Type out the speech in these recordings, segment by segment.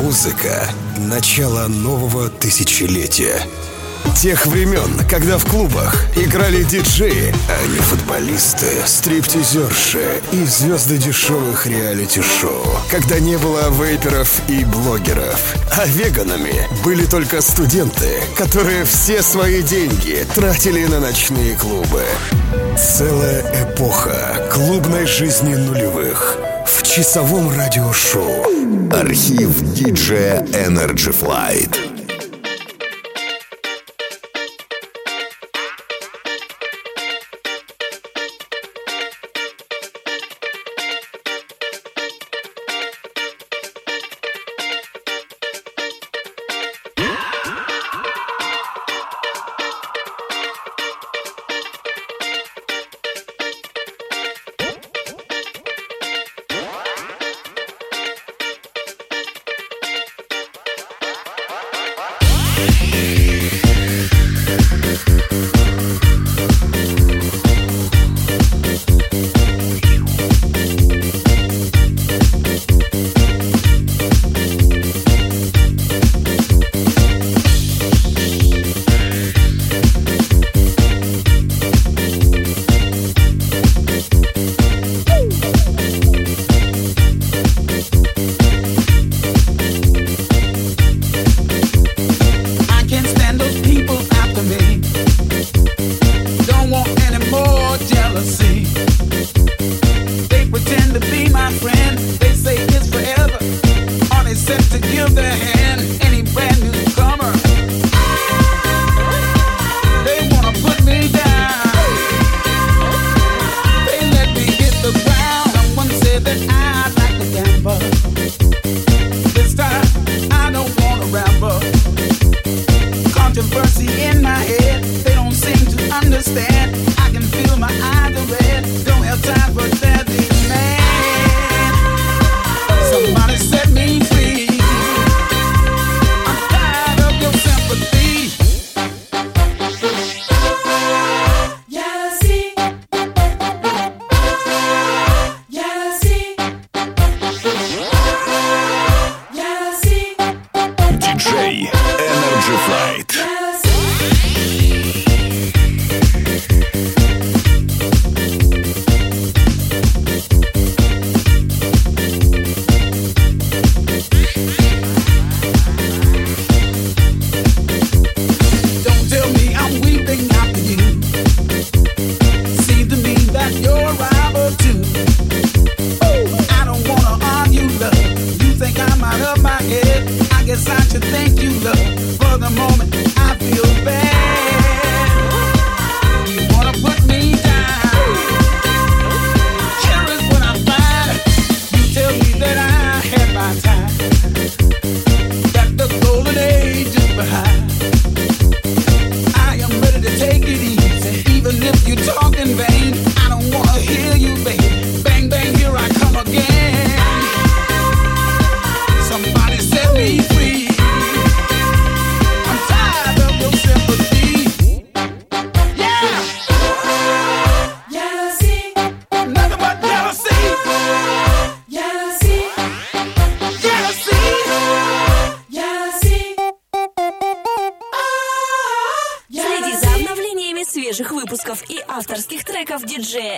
Музыка — начало нового тысячелетия. Тех времен, когда в клубах играли диджеи, а не футболисты, стриптизерши и звезды дешевых реалити-шоу. Когда не было вейперов и блогеров. А веганами были только студенты, которые все свои деньги тратили на ночные клубы. Целая эпоха клубной жизни нулевых в часовом радиошоу. Архив диджея Energy Flight.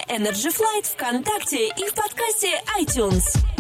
Energy Flight ВКонтакте и в подкасте iTunes.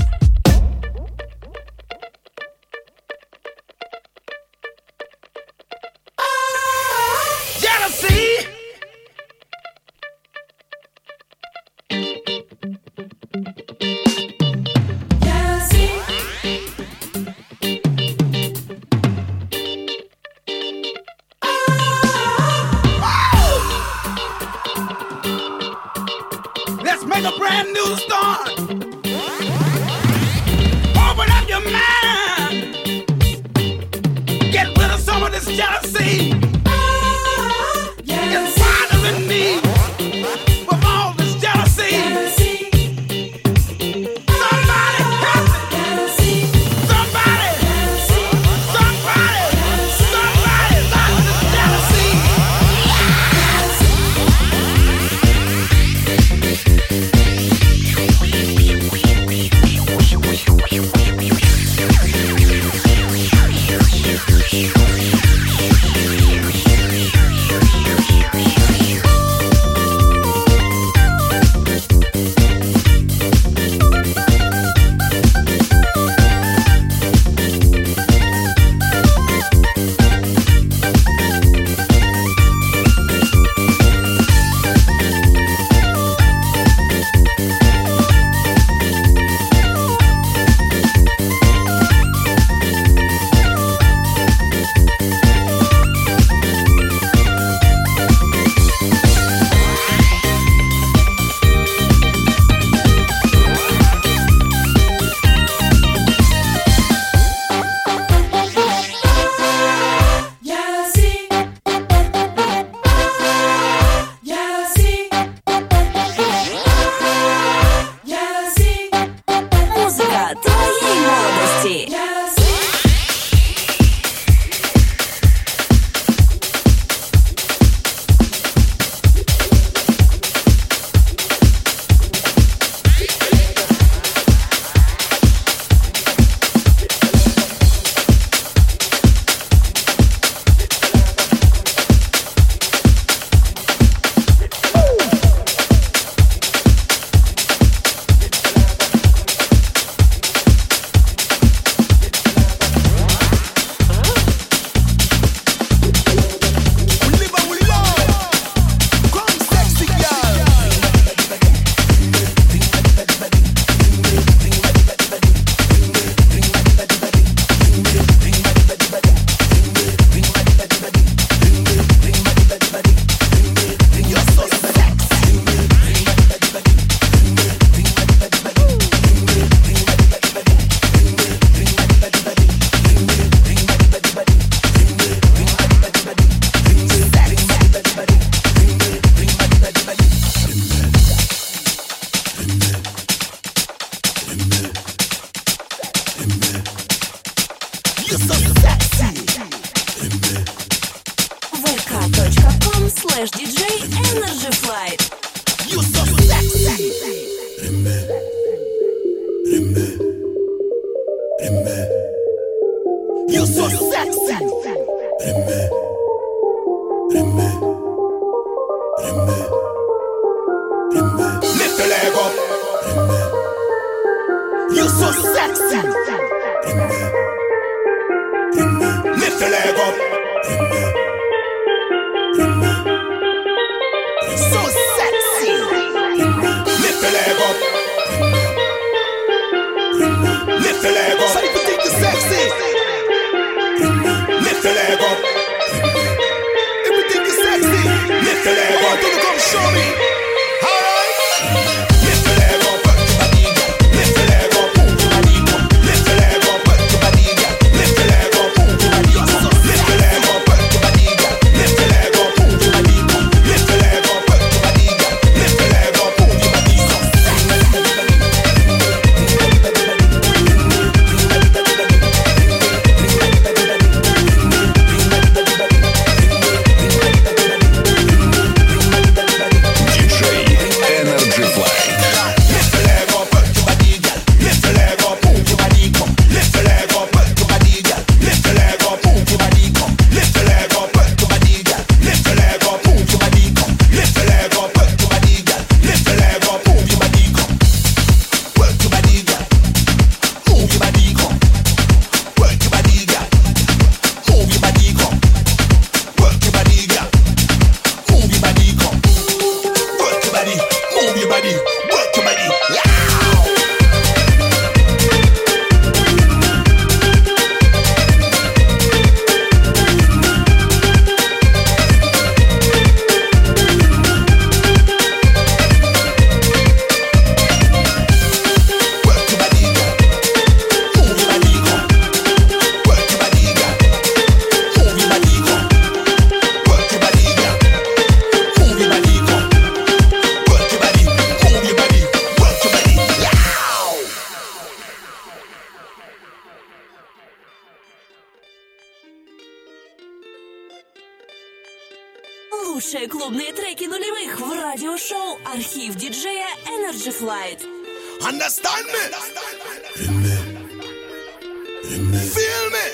Aimé. You're so sexy. Aimé. Aimé. Aimé. Aimé. Lift the leg up. Aimé. You're so sexy. Aimé. Aimé. Lift the leg up. Aimé. Come show me. Архив диджея Energy Flight. Understand me? In me. In me. Feel me?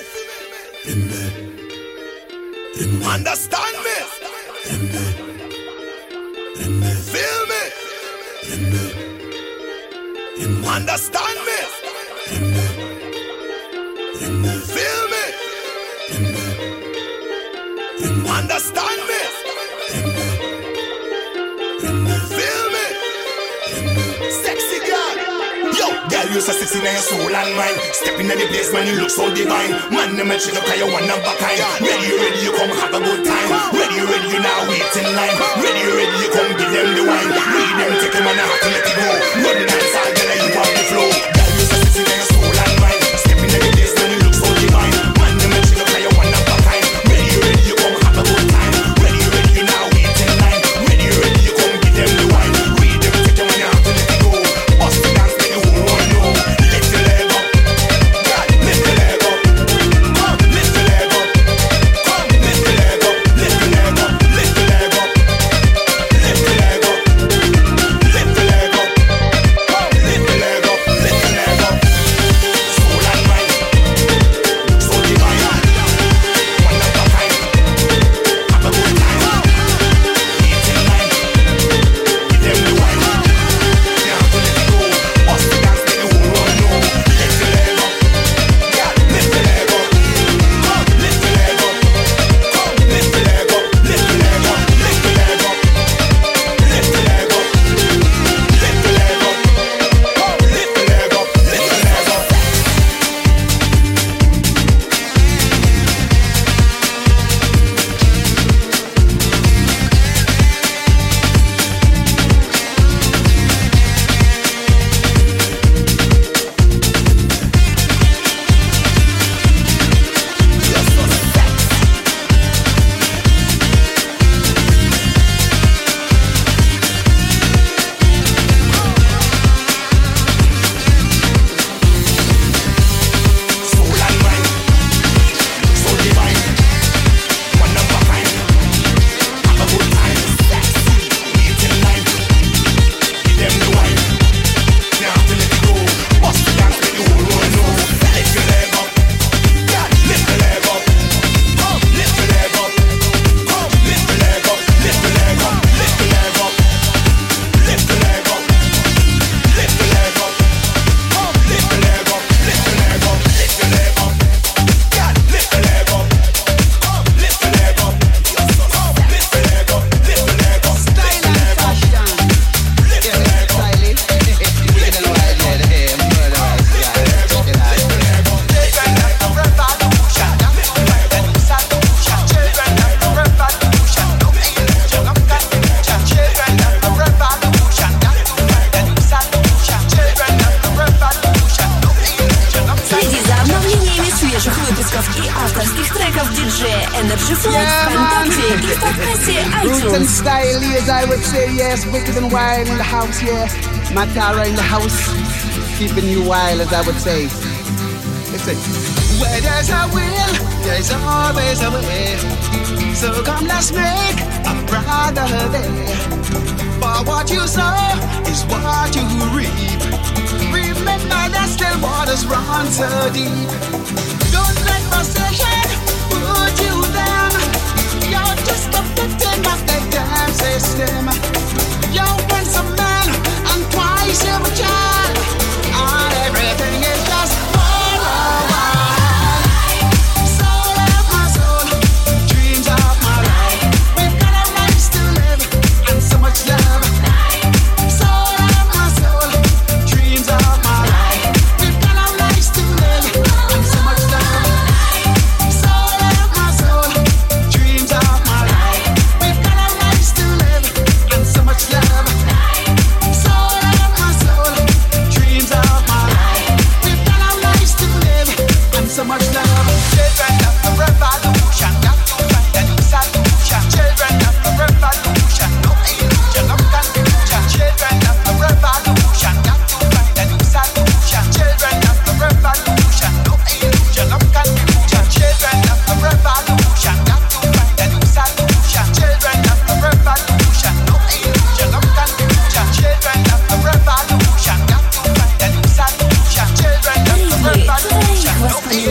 In me. In me. Understand me? In me. In me. Feel me? In me. In me. Understand me? In me. In me. Feel me? In me. In me. Understand me? you so sexy a your soul and mind. Step in the place, man, you look so divine. Man, the she look you one of a kind. Ready, ready, you come have a good time. Ready, ready, you now wait in line. Ready, ready, you come give them the wine. Read them, take them and I have to let it go. Run the dance, I'll get you off the flow. That use a 69 and stylish, as I would say, yes. Wicked and wild in the house, yeah. Matara in the house, keeping you wild, as I would say. Listen. Where there's a will, there's always a way. So come, let's make a brotherhood there. For what you sow is what you reap. Remember that still waters run so deep. Don't let frustration put you down. You're just a victim of the system. You're once a man and twice a child.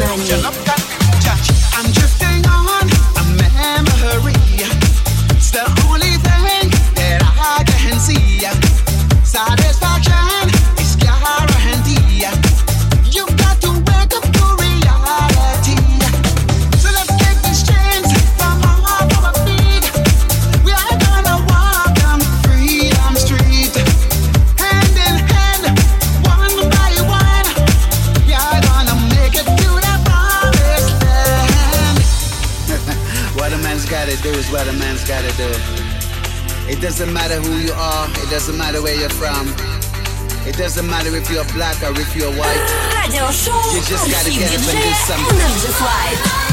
money. doesn't matter if you're black or if you're white. Radio Show. You just gotta get up and do something.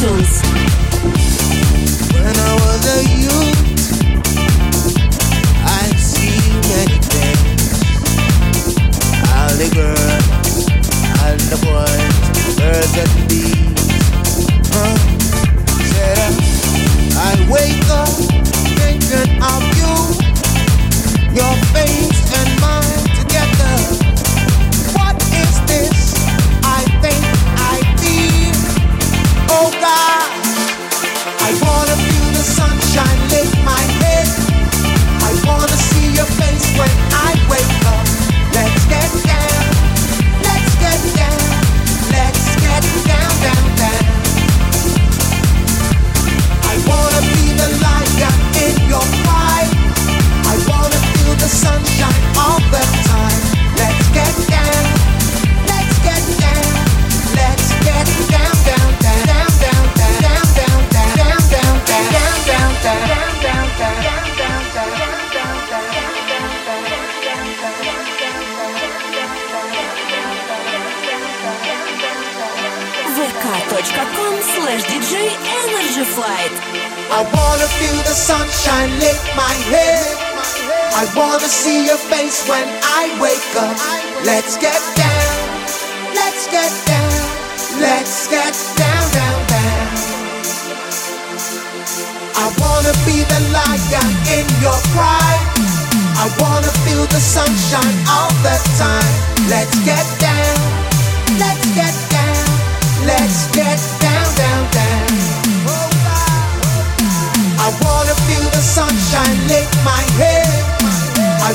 vk.com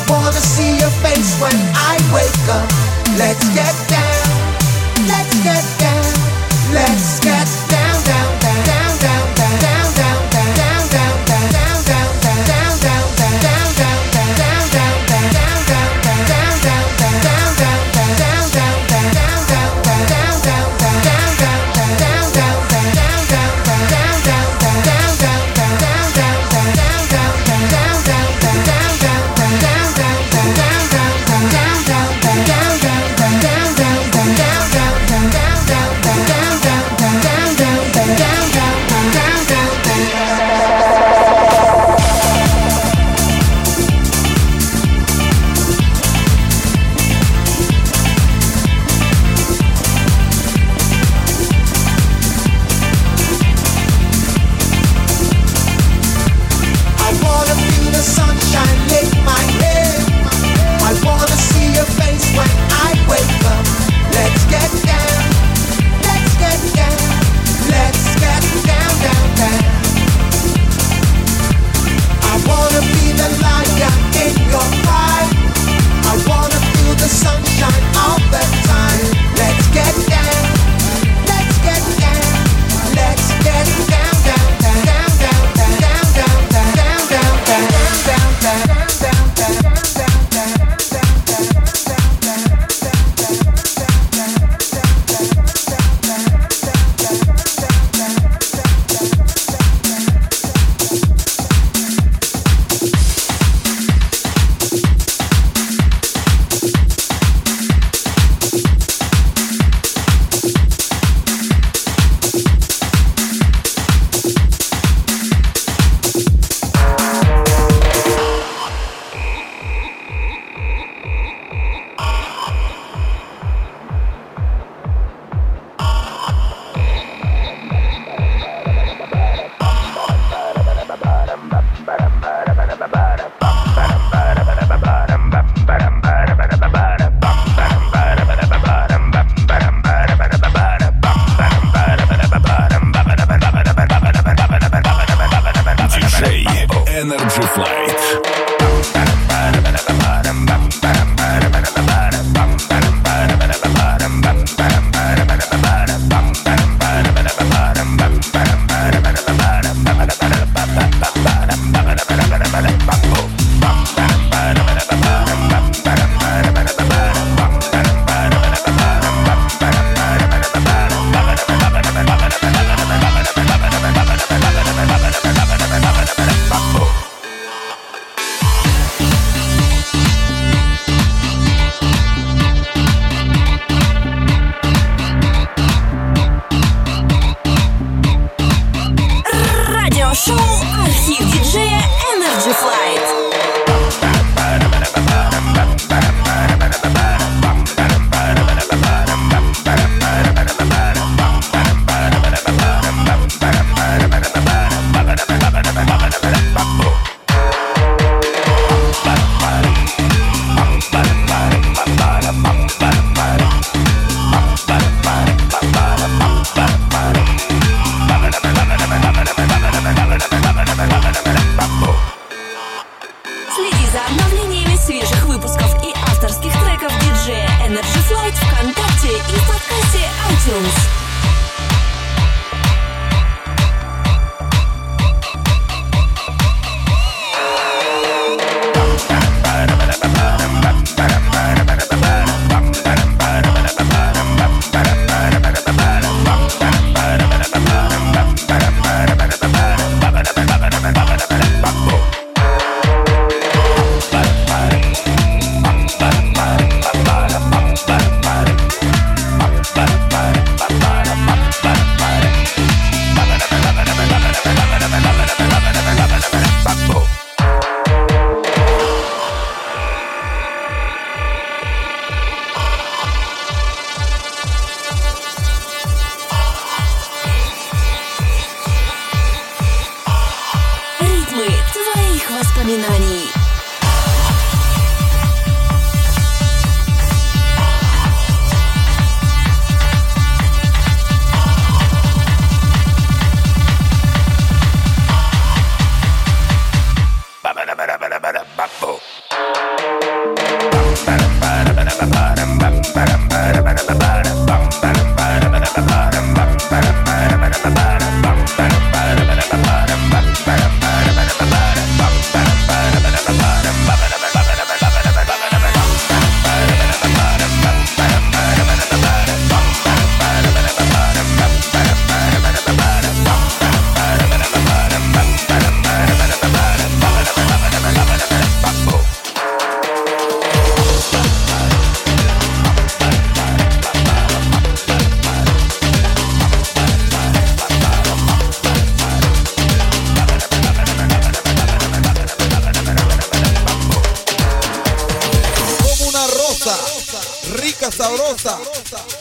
wanna see your face when I wake up. Let's get down. Следи за обновлениями свежих выпусков и авторских треков диджея Energy Flight ВКонтакте и в подкасте iTunes.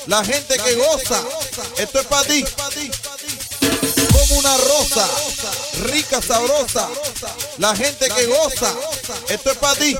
la gente que goza, esto es para ti. Como una rosa, rica, sabrosa, la gente que goza, esto es para ti.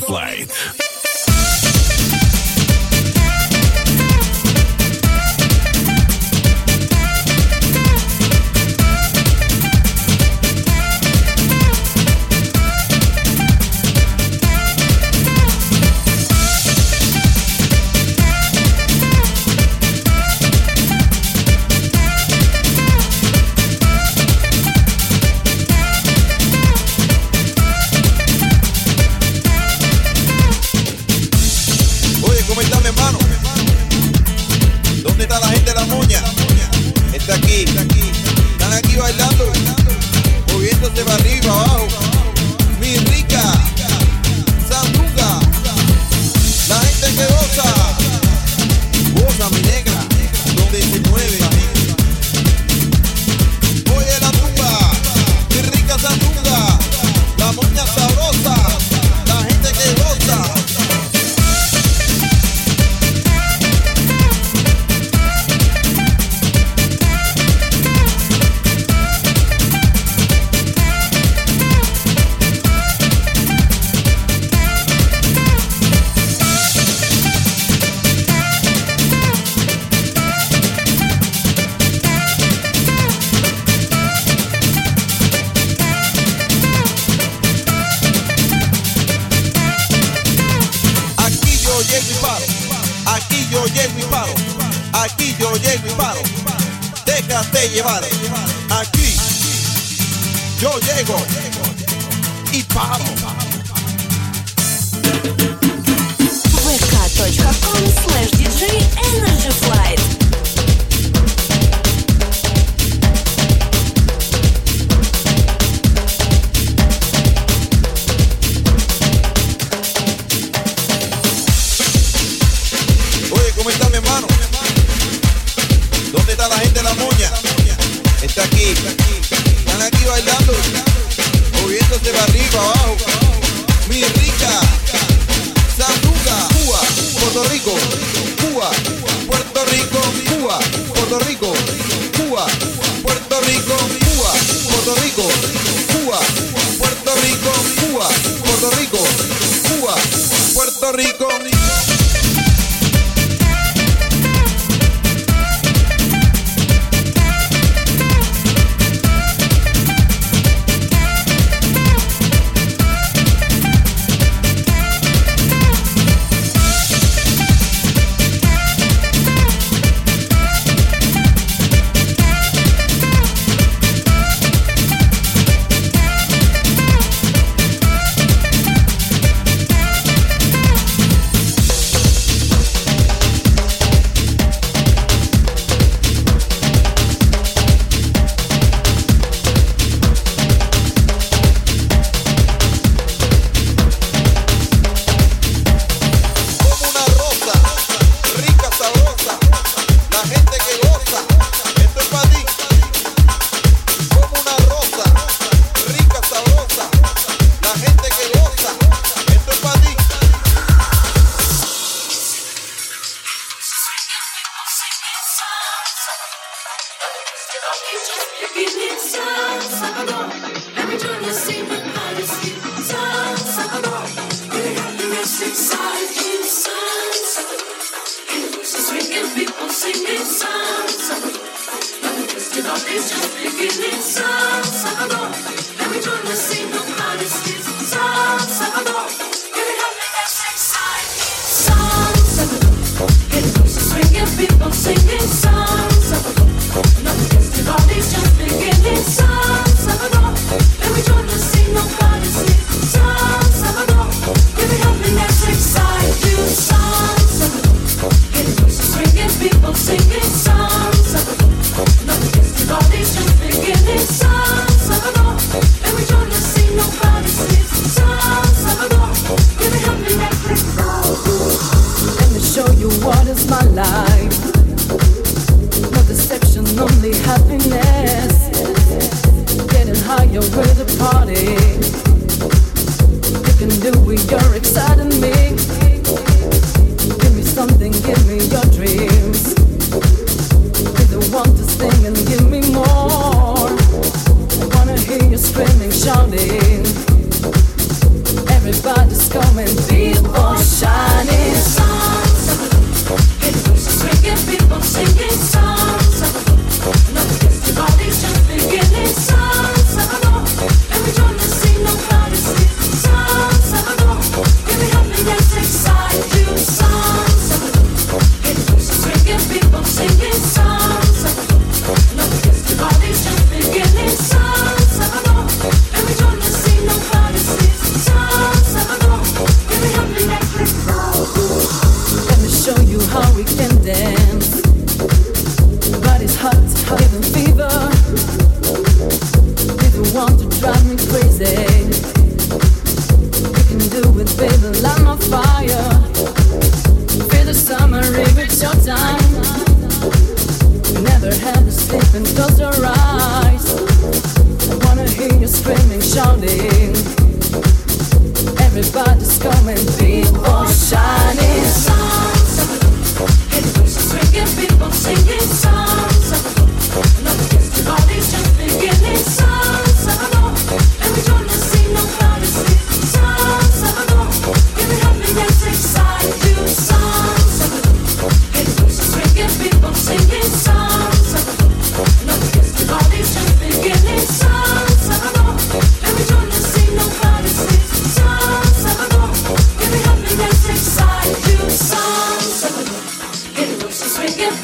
flight. 손녀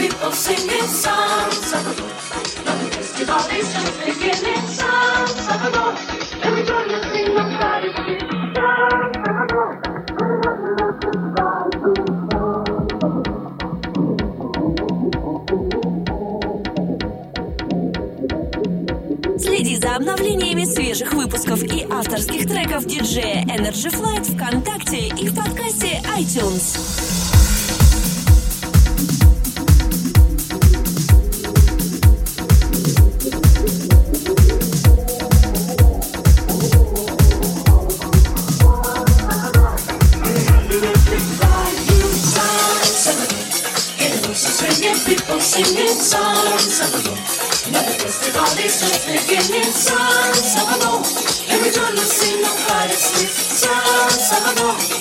people singing songs of the Lord. His salvation's beginning, songs of the Lord. And we join the sing of prodigy, songs of the Lord. Следи за обновлениями свежих выпусков и авторских треков диджея Energy Flight ВКонтакте и в подкасте iTunes. beginning songs of the Lord. Never tested all these just beginning songs of the Lord. And we sing no pride, it's songs of the Lord.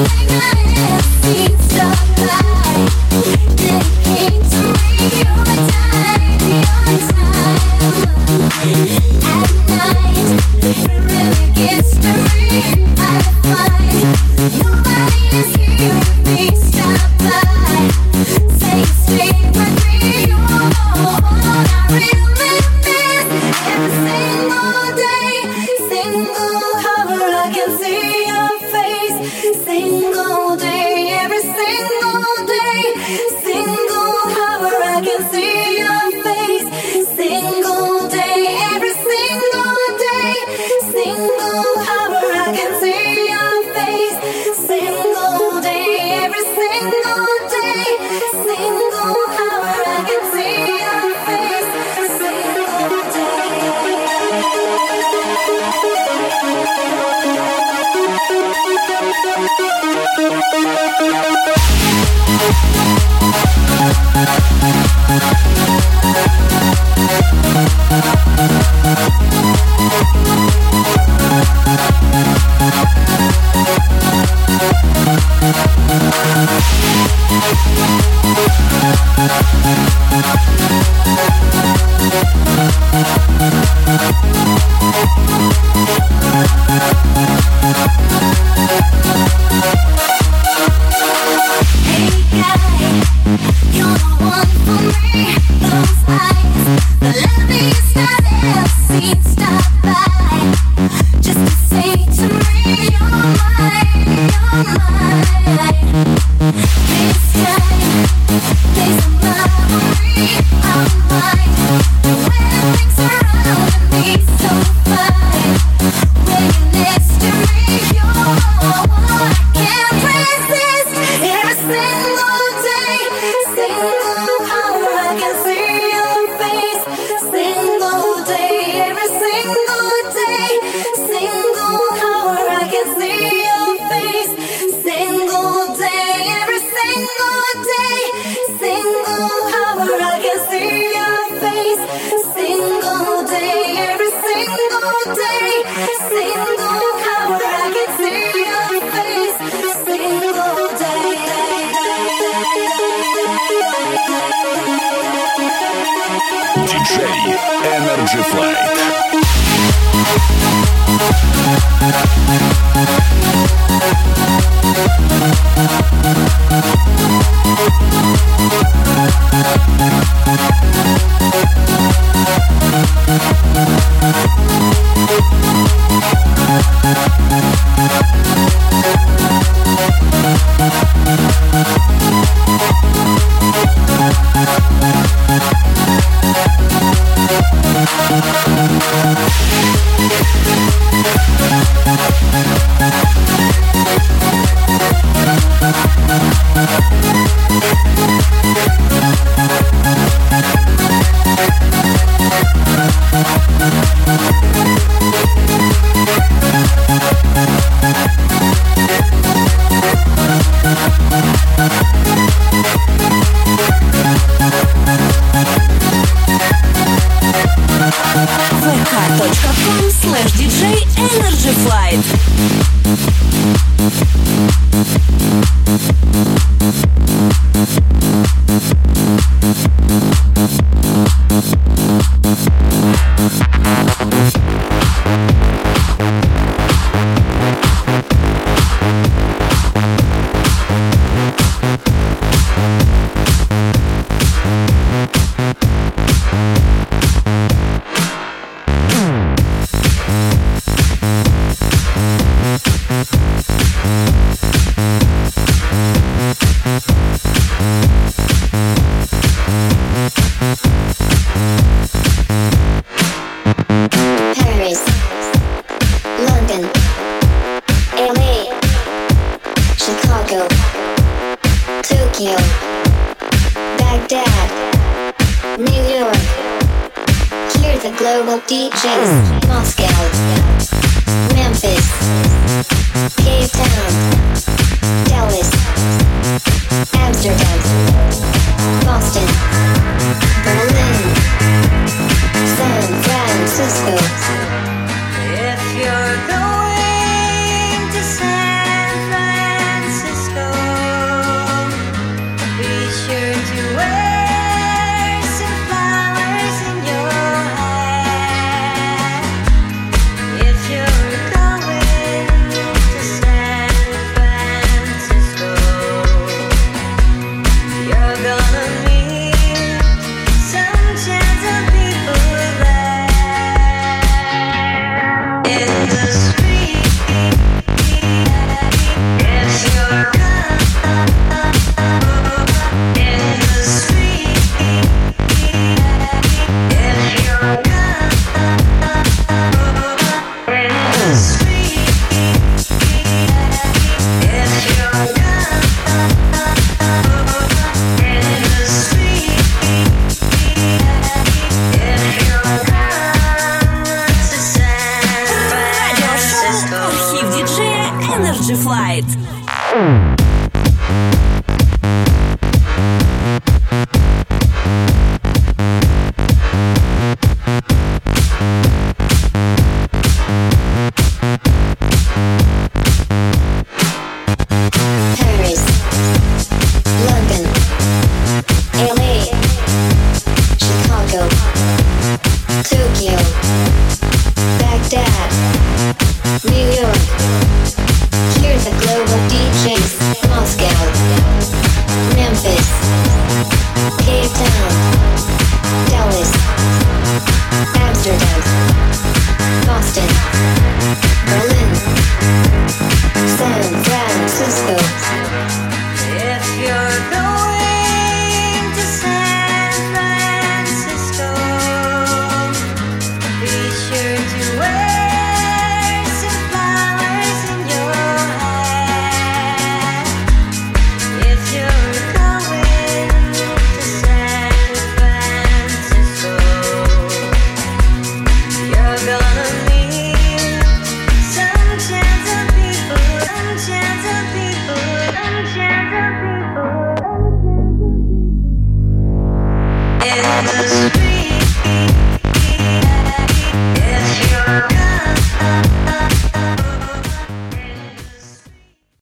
I gotta see stuff